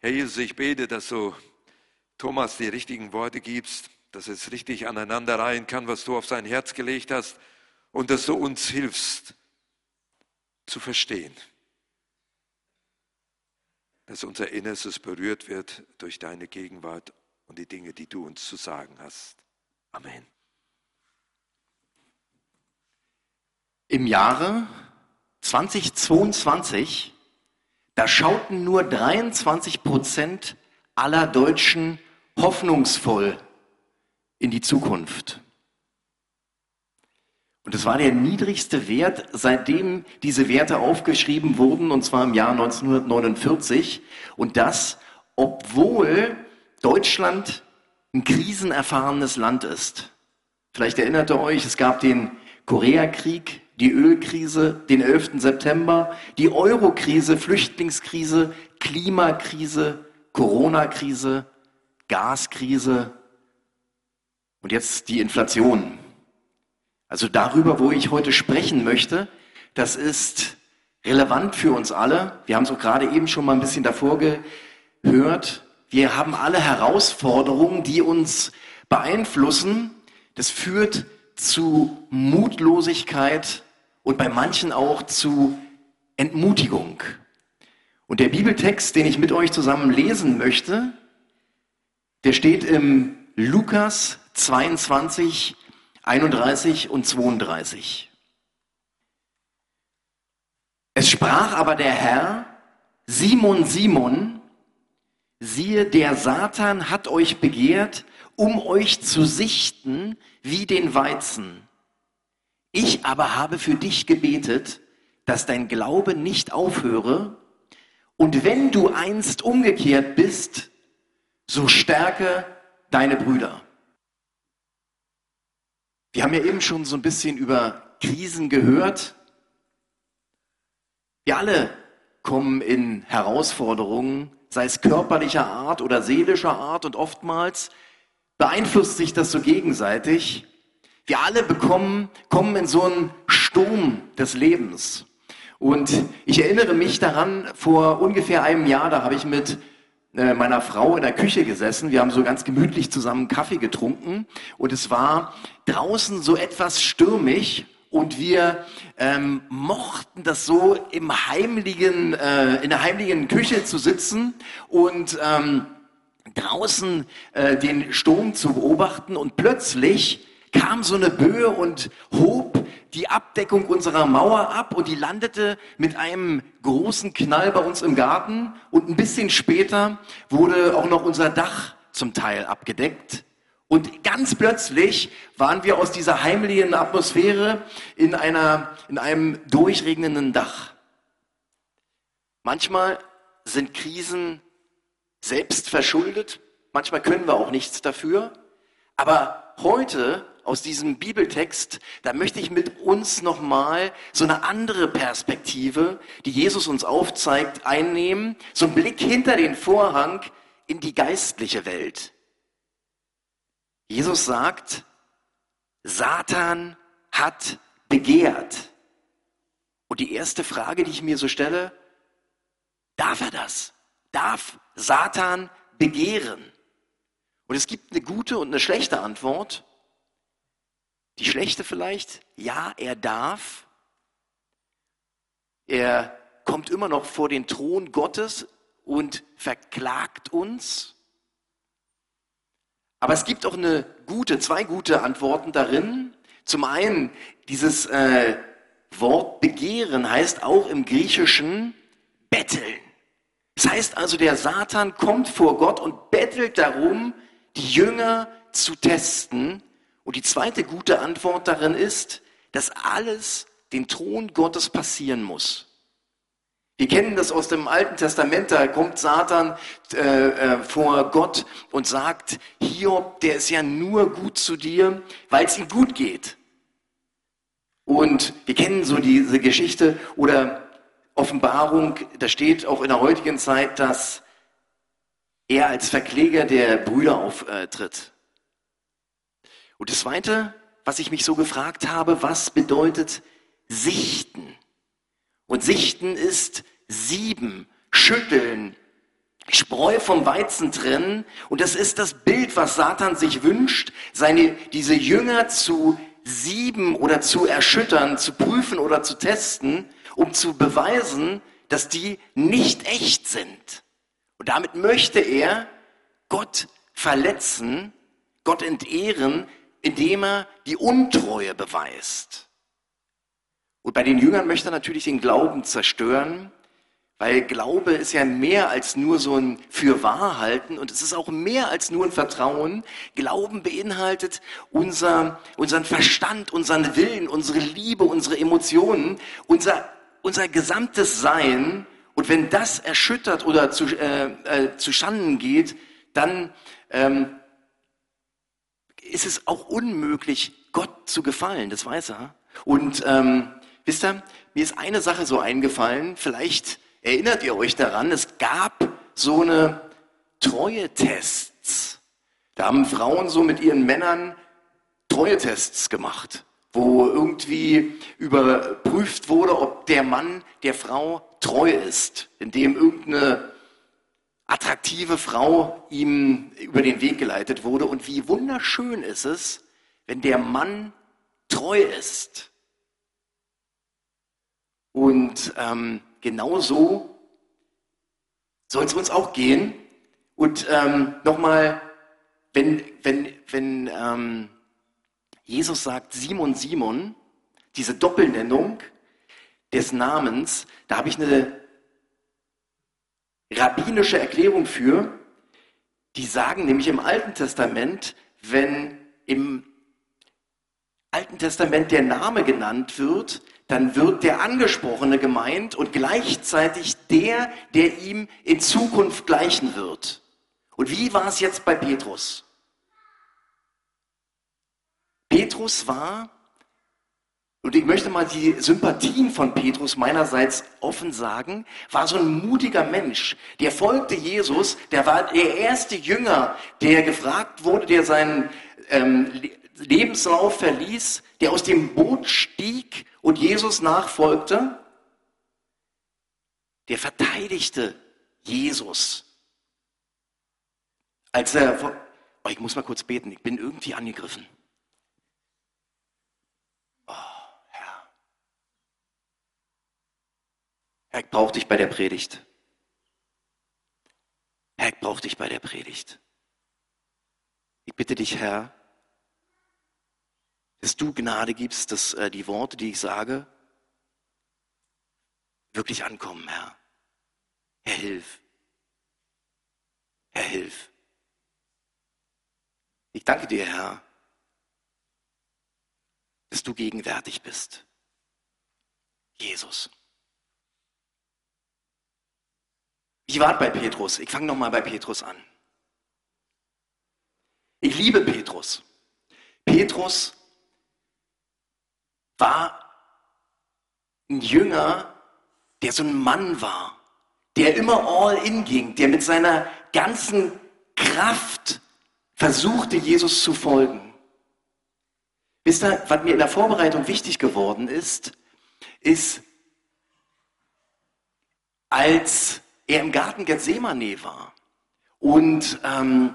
Herr Jesus, ich bete, dass du Thomas die richtigen Worte gibst, dass es richtig aneinander reihen kann, was du auf sein Herz gelegt hast und dass du uns hilfst zu verstehen, dass unser Innerstes berührt wird durch deine Gegenwart und die Dinge, die du uns zu sagen hast. Amen. Im Jahre 2022, da schauten nur 23 Prozent aller Deutschen hoffnungsvoll in die Zukunft. Und es war der niedrigste Wert, seitdem diese Werte aufgeschrieben wurden, und zwar im Jahr 1949. Und das, obwohl Deutschland ein krisenerfahrenes Land ist. Vielleicht erinnert ihr euch, es gab den Koreakrieg, die Ölkrise, den 11. September, die Eurokrise, Flüchtlingskrise, Klimakrise, Corona-Krise, Gaskrise und jetzt die Inflation. Also darüber, wo ich heute sprechen möchte, das ist relevant für uns alle. Wir haben es auch gerade eben schon mal ein bisschen davor gehört. Wir haben alle Herausforderungen, die uns beeinflussen. Das führt zu Mutlosigkeit und bei manchen auch zu Entmutigung. Und der Bibeltext, den ich mit euch zusammen lesen möchte, der steht im Lukas 22, 31 und 32. Es sprach aber der Herr, Simon, Simon, siehe, der Satan hat euch begehrt, um euch zu sichten wie den Weizen. Ich aber habe für dich gebetet, dass dein Glaube nicht aufhöre, und wenn du einst umgekehrt bist, so stärke deine Brüder. Wir haben ja eben schon so ein bisschen über Krisen gehört. Wir alle kommen in Herausforderungen, sei es körperlicher Art oder seelischer Art und oftmals beeinflusst sich das so gegenseitig. Wir alle bekommen, kommen in so einen Sturm des Lebens. Und ich erinnere mich daran, vor ungefähr einem Jahr, da habe ich mit äh, meiner Frau in der Küche gesessen. Wir haben so ganz gemütlich zusammen Kaffee getrunken und es war draußen so etwas stürmig und wir ähm, mochten das so im heimlichen, äh, in der heimlichen Küche zu sitzen und ähm, draußen äh, den Sturm zu beobachten und plötzlich kam so eine Böe und hob die Abdeckung unserer Mauer ab und die landete mit einem großen Knall bei uns im Garten und ein bisschen später wurde auch noch unser Dach zum Teil abgedeckt. Und ganz plötzlich waren wir aus dieser heimlichen Atmosphäre in, einer, in einem durchregnenden Dach. Manchmal sind Krisen selbst verschuldet, manchmal können wir auch nichts dafür. Aber heute aus diesem Bibeltext, da möchte ich mit uns nochmal so eine andere Perspektive, die Jesus uns aufzeigt, einnehmen. So einen Blick hinter den Vorhang in die geistliche Welt. Jesus sagt, Satan hat begehrt. Und die erste Frage, die ich mir so stelle, darf er das? Darf Satan begehren? Und es gibt eine gute und eine schlechte Antwort. Die schlechte vielleicht, ja, er darf. Er kommt immer noch vor den Thron Gottes und verklagt uns. Aber es gibt auch eine gute, zwei gute Antworten darin. Zum einen, dieses äh, Wort begehren heißt auch im Griechischen betteln. Das heißt also, der Satan kommt vor Gott und bettelt darum, die Jünger zu testen, und die zweite gute Antwort darin ist, dass alles den Thron Gottes passieren muss. Wir kennen das aus dem Alten Testament, da kommt Satan äh, äh, vor Gott und sagt, Hiob, der ist ja nur gut zu dir, weil es ihm gut geht. Und wir kennen so diese Geschichte oder Offenbarung, da steht auch in der heutigen Zeit, dass er als Verkläger der Brüder auftritt. Und das Zweite, was ich mich so gefragt habe, was bedeutet Sichten? Und Sichten ist sieben, schütteln, Spreu vom Weizen trennen. Und das ist das Bild, was Satan sich wünscht, seine, diese Jünger zu sieben oder zu erschüttern, zu prüfen oder zu testen, um zu beweisen, dass die nicht echt sind. Und damit möchte er Gott verletzen, Gott entehren, indem er die Untreue beweist. Und bei den Jüngern möchte er natürlich den Glauben zerstören, weil Glaube ist ja mehr als nur so ein Fürwahrhalten und es ist auch mehr als nur ein Vertrauen. Glauben beinhaltet unser, unseren Verstand, unseren Willen, unsere Liebe, unsere Emotionen, unser, unser gesamtes Sein. Und wenn das erschüttert oder zu, äh, äh, zu Schanden geht, dann ähm, ist es auch unmöglich, Gott zu gefallen. Das weiß er. Und ähm, wisst ihr, mir ist eine Sache so eingefallen. Vielleicht Erinnert ihr euch daran? Es gab so eine Treue-Tests. Da haben Frauen so mit ihren Männern Treue-Tests gemacht, wo irgendwie überprüft wurde, ob der Mann der Frau treu ist, indem irgendeine attraktive Frau ihm über den Weg geleitet wurde. Und wie wunderschön ist es, wenn der Mann treu ist. Und ähm, genau so soll es uns auch gehen. Und ähm, nochmal, wenn, wenn, wenn ähm, Jesus sagt Simon, Simon, diese Doppelnennung des Namens, da habe ich eine rabbinische Erklärung für. Die sagen nämlich im Alten Testament, wenn im Alten Testament der Name genannt wird, dann wird der Angesprochene gemeint und gleichzeitig der, der ihm in Zukunft gleichen wird. Und wie war es jetzt bei Petrus? Petrus war, und ich möchte mal die Sympathien von Petrus meinerseits offen sagen, war so ein mutiger Mensch. Der folgte Jesus, der war der erste Jünger, der gefragt wurde, der seinen ähm, Lebenslauf verließ, der aus dem Boot stieg und Jesus nachfolgte, der verteidigte Jesus. Als er, oh, ich muss mal kurz beten, ich bin irgendwie angegriffen. Oh, Herr. Herr, ich brauche dich bei der Predigt. Herr, ich brauche dich bei der Predigt. Ich bitte dich, Herr, dass du Gnade gibst, dass äh, die Worte, die ich sage, wirklich ankommen, Herr. Herr, hilf. Herr, hilf. Ich danke dir, Herr, dass du gegenwärtig bist. Jesus. Wie war bei Petrus? Ich fange nochmal bei Petrus an. Ich liebe Petrus. Petrus war ein Jünger, der so ein Mann war, der immer all in ging, der mit seiner ganzen Kraft versuchte, Jesus zu folgen. Wisst ihr, was mir in der Vorbereitung wichtig geworden ist, ist, als er im Garten Gethsemane war und ähm,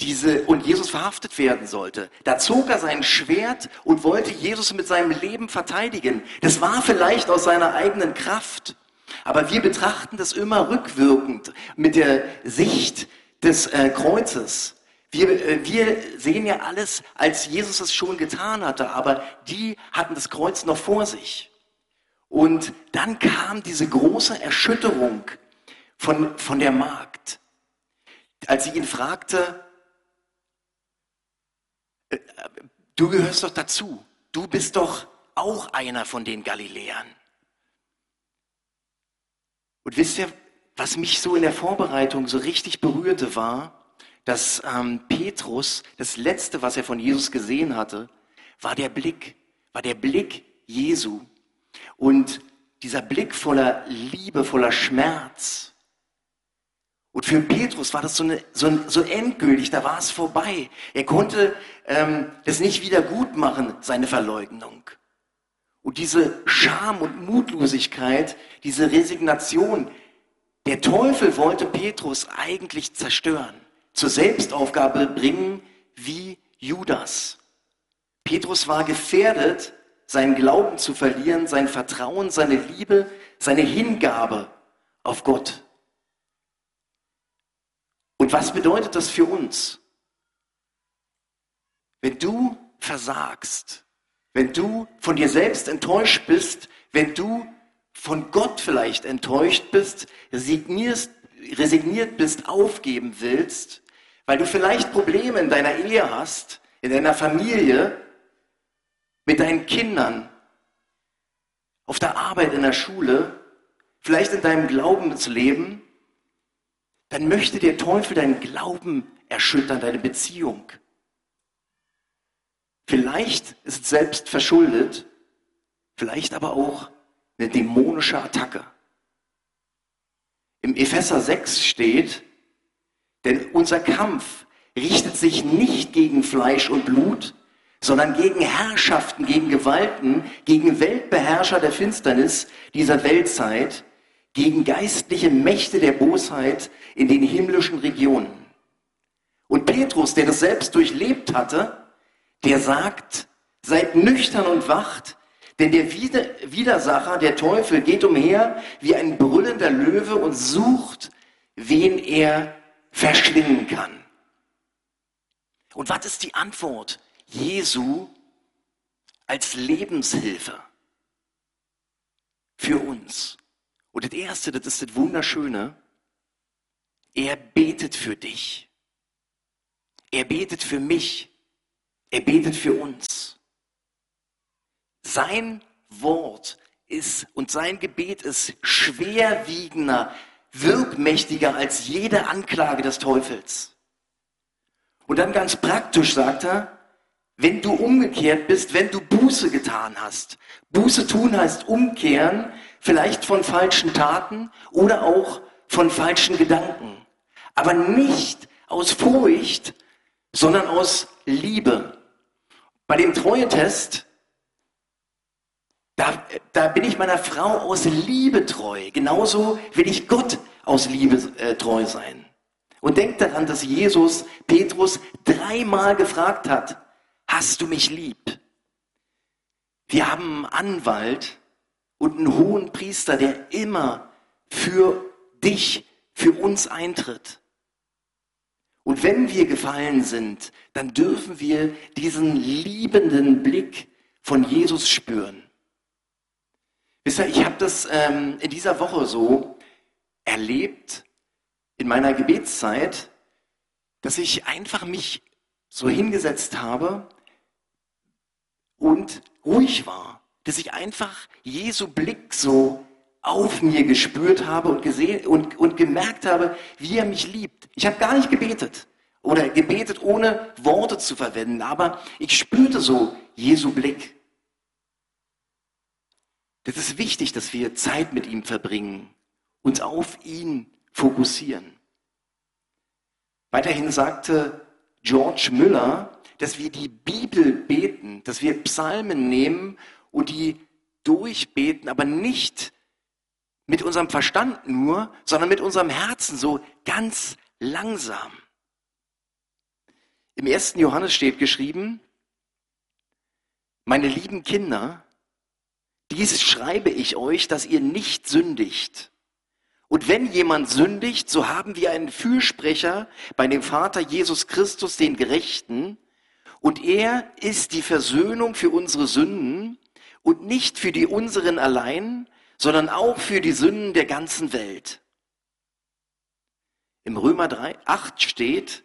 diese, und Jesus verhaftet werden sollte. Da zog er sein Schwert und wollte Jesus mit seinem Leben verteidigen. Das war vielleicht aus seiner eigenen Kraft. Aber wir betrachten das immer rückwirkend mit der Sicht des äh, Kreuzes. Wir, äh, wir sehen ja alles, als Jesus es schon getan hatte, aber die hatten das Kreuz noch vor sich. Und dann kam diese große Erschütterung von, von der Magd, als sie ihn fragte, du gehörst doch dazu. Du bist doch auch einer von den Galiläern. Und wisst ihr, was mich so in der Vorbereitung so richtig berührte, war, dass ähm, Petrus, das Letzte, was er von Jesus gesehen hatte, war der Blick, war der Blick Jesu. Und dieser Blick voller Liebe, voller Schmerz. Und für Petrus war das so, eine, so, so endgültig, da war es vorbei. Er konnte ähm, nicht wieder gut machen, seine Verleugnung. Und diese Scham und Mutlosigkeit, diese Resignation, Der Teufel wollte Petrus eigentlich zerstören, zur Selbstaufgabe bringen wie Judas. Petrus war gefährdet, seinen Glauben zu verlieren, sein Vertrauen, seine Liebe, seine Hingabe auf Gott. Und was bedeutet das für uns? Wenn du versagst, wenn du von dir selbst enttäuscht bist, wenn du von Gott vielleicht enttäuscht bist, resigniert bist, aufgeben willst, weil du vielleicht Probleme in deiner Ehe hast, in deiner Familie, mit deinen Kindern, auf der Arbeit, in der Schule, vielleicht in deinem Glaubensleben, dann möchte der Teufel deinen Glauben erschüttern, deine Beziehung. Vielleicht ist es selbst verschuldet, vielleicht aber auch eine dämonische Attacke. Im Epheser 6 steht, denn unser Kampf richtet sich nicht gegen Fleisch und Blut, sondern gegen Herrschaften, gegen Gewalten, gegen Weltbeherrscher der Finsternis dieser Weltzeit, gegen geistliche Mächte der Bosheit in den himmlischen Regionen. Und Petrus, der das selbst durchlebt hatte, der sagt, seid nüchtern und wacht, denn der Widersacher, der Teufel, geht umher wie ein brüllender Löwe und sucht, wen er verschlingen kann. Und was ist die Antwort Jesu als Lebenshilfe für uns? Und das Erste, das ist das Wunderschöne, er betet für dich. Er betet für mich. Er betet für uns. Sein Wort ist und sein Gebet ist schwerwiegender, wirkmächtiger als jede Anklage des Teufels. Und dann ganz praktisch sagt er, wenn du umgekehrt bist, wenn du Buße getan hast. Buße tun heißt umkehren, vielleicht von falschen Taten oder auch von falschen Gedanken. Aber nicht aus Furcht, sondern aus Liebe. Bei dem Treuetest, da, da bin ich meiner Frau aus Liebe treu. Genauso will ich Gott aus Liebe äh, treu sein. Und denkt daran, dass Jesus Petrus dreimal gefragt hat, hast du mich lieb? Wir haben einen Anwalt und einen hohen Priester, der immer für dich, für uns eintritt. Und wenn wir gefallen sind, dann dürfen wir diesen liebenden Blick von Jesus spüren. Wisst ihr, ich habe das ähm, in dieser Woche so erlebt, in meiner Gebetszeit, dass ich einfach mich so hingesetzt habe und ruhig war. Dass ich einfach Jesu Blick so auf mir gespürt habe und gesehen und, und gemerkt habe, wie er mich liebt. Ich habe gar nicht gebetet oder gebetet, ohne Worte zu verwenden, aber ich spürte so Jesu Blick. Das ist wichtig, dass wir Zeit mit ihm verbringen, uns auf ihn fokussieren. Weiterhin sagte George Müller, dass wir die Bibel beten, dass wir Psalmen nehmen und die durchbeten, aber nicht mit unserem Verstand nur, sondern mit unserem Herzen so ganz langsam. Im ersten Johannes steht geschrieben, meine lieben Kinder, dies schreibe ich euch, dass ihr nicht sündigt. Und wenn jemand sündigt, so haben wir einen Fürsprecher bei dem Vater Jesus Christus, den Gerechten. Und er ist die Versöhnung für unsere Sünden und nicht für die unseren allein, sondern auch für die Sünden der ganzen Welt. Im Römer 3, 8 steht,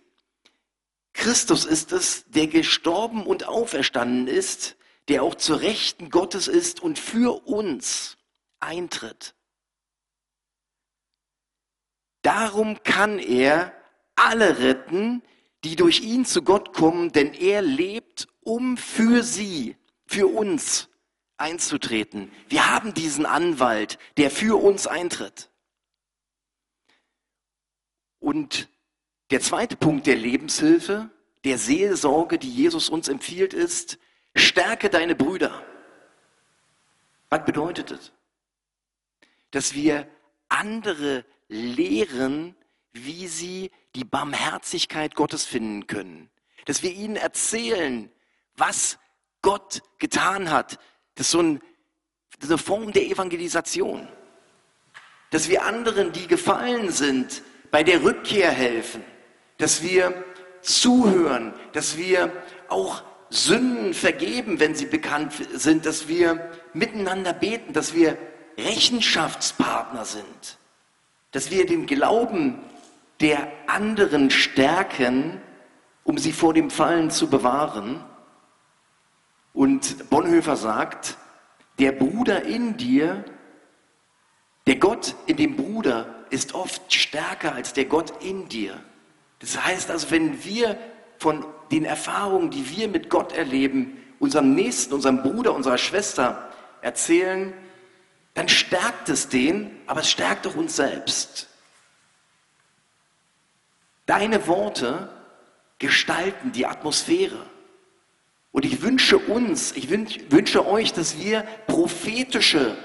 Christus ist es, der gestorben und auferstanden ist, der auch zur Rechten Gottes ist und für uns eintritt. Darum kann er alle retten, die durch ihn zu Gott kommen, denn er lebt, um für sie, für uns einzutreten. Wir haben diesen Anwalt, der für uns eintritt. Und der zweite Punkt der Lebenshilfe, der Seelsorge, die Jesus uns empfiehlt, ist, stärke deine Brüder. Was bedeutet es? Dass wir andere lehren, wie sie die Barmherzigkeit Gottes finden können. Dass wir ihnen erzählen, was Gott getan hat. Das ist so ein, eine Form der Evangelisation. Dass wir anderen, die gefallen sind, bei der Rückkehr helfen. Dass wir zuhören, dass wir auch Sünden vergeben, wenn sie bekannt sind, dass wir miteinander beten, dass wir Rechenschaftspartner sind, dass wir den Glauben der anderen stärken, um sie vor dem Fallen zu bewahren. Und Bonhoeffer sagt, der Bruder in dir, der Gott in dem Bruder ist oft stärker als der Gott in dir. Das heißt also, wenn wir von den Erfahrungen, die wir mit Gott erleben, unserem Nächsten, unserem Bruder, unserer Schwester erzählen, dann stärkt es den, aber es stärkt auch uns selbst. Deine Worte gestalten die Atmosphäre. Und ich wünsche uns, ich wünsche euch, dass wir prophetische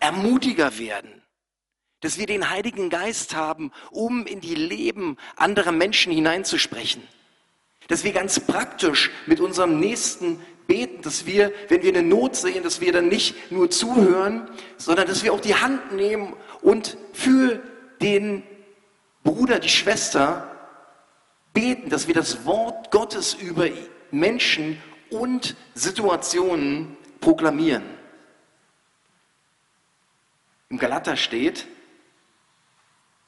Ermutiger werden. Dass wir den Heiligen Geist haben, um in die Leben anderer Menschen hineinzusprechen. Dass wir ganz praktisch mit unserem Nächsten beten, dass wir, wenn wir eine Not sehen, dass wir dann nicht nur zuhören, sondern dass wir auch die Hand nehmen und für den Bruder, die Schwester beten, dass wir das Wort Gottes über Menschen und Situationen proklamieren. Im Galater steht,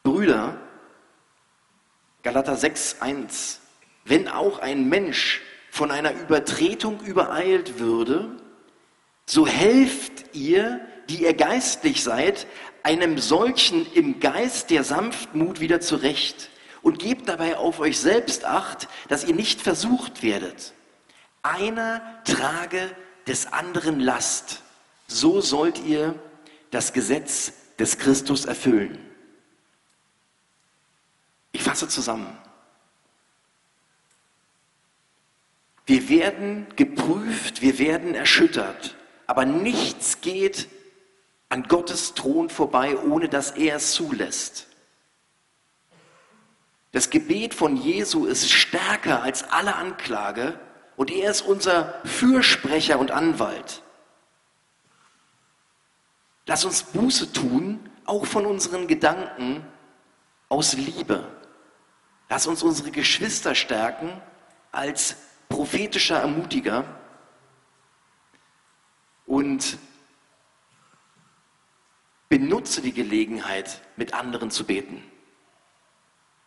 Brüder, Galater 6, 1, wenn auch ein Mensch von einer Übertretung übereilt würde, so helft ihr, die ihr geistlich seid, einem solchen im Geist der Sanftmut wieder zurecht und gebt dabei auf euch selbst acht, dass ihr nicht versucht werdet. Einer trage des anderen Last. So sollt ihr das Gesetz des Christus erfüllen. Ich fasse zusammen. Wir werden geprüft, wir werden erschüttert, aber nichts geht an Gottes Thron vorbei, ohne dass er es zulässt. Das Gebet von Jesu ist stärker als alle Anklage und er ist unser Fürsprecher und Anwalt. Lass uns Buße tun, auch von unseren Gedanken aus Liebe. Lass uns unsere Geschwister stärken als prophetischer Ermutiger und benutze die Gelegenheit, mit anderen zu beten.